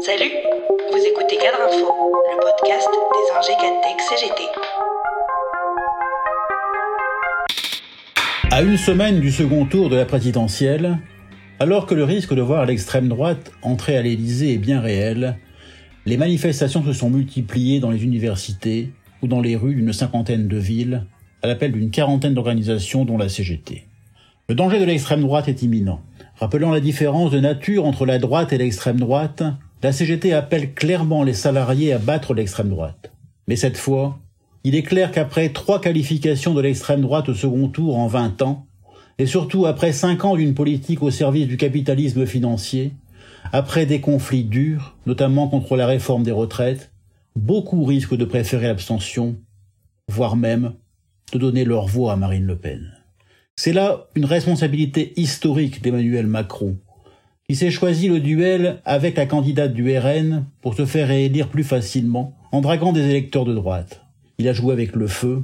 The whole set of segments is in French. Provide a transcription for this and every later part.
Salut, vous écoutez Cadre Info, le podcast des Cadtech CGT. À une semaine du second tour de la présidentielle, alors que le risque de voir l'extrême droite entrer à l'Élysée est bien réel, les manifestations se sont multipliées dans les universités ou dans les rues d'une cinquantaine de villes, à l'appel d'une quarantaine d'organisations dont la CGT. Le danger de l'extrême droite est imminent. Rappelant la différence de nature entre la droite et l'extrême droite, la CGT appelle clairement les salariés à battre l'extrême droite. Mais cette fois, il est clair qu'après trois qualifications de l'extrême droite au second tour en 20 ans, et surtout après cinq ans d'une politique au service du capitalisme financier, après des conflits durs, notamment contre la réforme des retraites, beaucoup risquent de préférer l'abstention, voire même de donner leur voix à Marine Le Pen. C'est là une responsabilité historique d'Emmanuel Macron, il s'est choisi le duel avec la candidate du RN pour se faire réélire plus facilement en draguant des électeurs de droite. Il a joué avec le feu,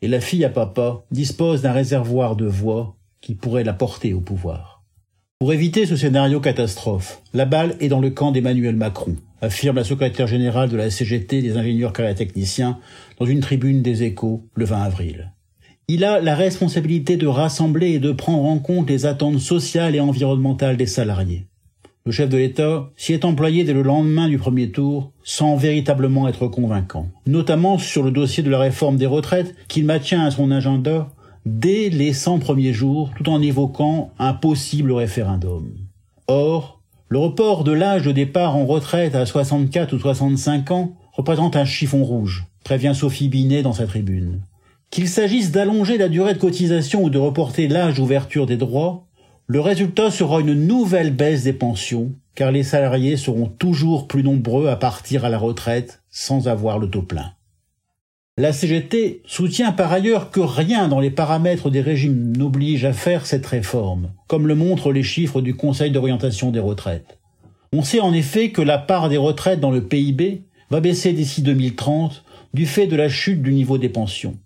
et la fille à papa dispose d'un réservoir de voix qui pourrait la porter au pouvoir. Pour éviter ce scénario catastrophe, la balle est dans le camp d'Emmanuel Macron, affirme la secrétaire générale de la CGT des ingénieurs techniciens dans une tribune des échos le 20 avril. Il a la responsabilité de rassembler et de prendre en compte les attentes sociales et environnementales des salariés. Le chef de l'État s'y est employé dès le lendemain du premier tour sans véritablement être convaincant, notamment sur le dossier de la réforme des retraites qu'il maintient à son agenda dès les 100 premiers jours tout en évoquant un possible référendum. Or, le report de l'âge de départ en retraite à 64 ou 65 ans représente un chiffon rouge, prévient Sophie Binet dans sa tribune. Qu'il s'agisse d'allonger la durée de cotisation ou de reporter l'âge d'ouverture des droits, le résultat sera une nouvelle baisse des pensions, car les salariés seront toujours plus nombreux à partir à la retraite sans avoir le taux plein. La CGT soutient par ailleurs que rien dans les paramètres des régimes n'oblige à faire cette réforme, comme le montrent les chiffres du Conseil d'orientation des retraites. On sait en effet que la part des retraites dans le PIB va baisser d'ici 2030 du fait de la chute du niveau des pensions.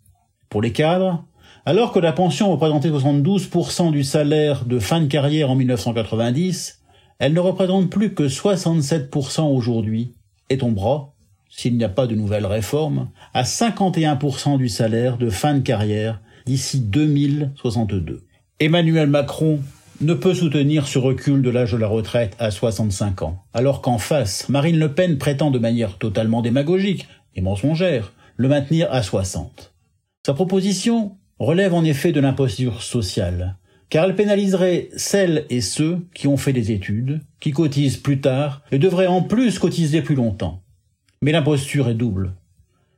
Les cadres, alors que la pension représentait 72% du salaire de fin de carrière en 1990, elle ne représente plus que 67% aujourd'hui et tombera, s'il n'y a pas de nouvelle réforme, à 51% du salaire de fin de carrière d'ici 2062. Emmanuel Macron ne peut soutenir ce recul de l'âge de la retraite à 65 ans, alors qu'en face, Marine Le Pen prétend de manière totalement démagogique et mensongère le maintenir à 60. Sa proposition relève en effet de l'imposture sociale, car elle pénaliserait celles et ceux qui ont fait des études, qui cotisent plus tard et devraient en plus cotiser plus longtemps. Mais l'imposture est double,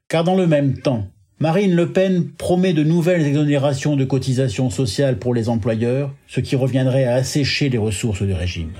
car dans le même temps, Marine Le Pen promet de nouvelles exonérations de cotisations sociales pour les employeurs, ce qui reviendrait à assécher les ressources du régime.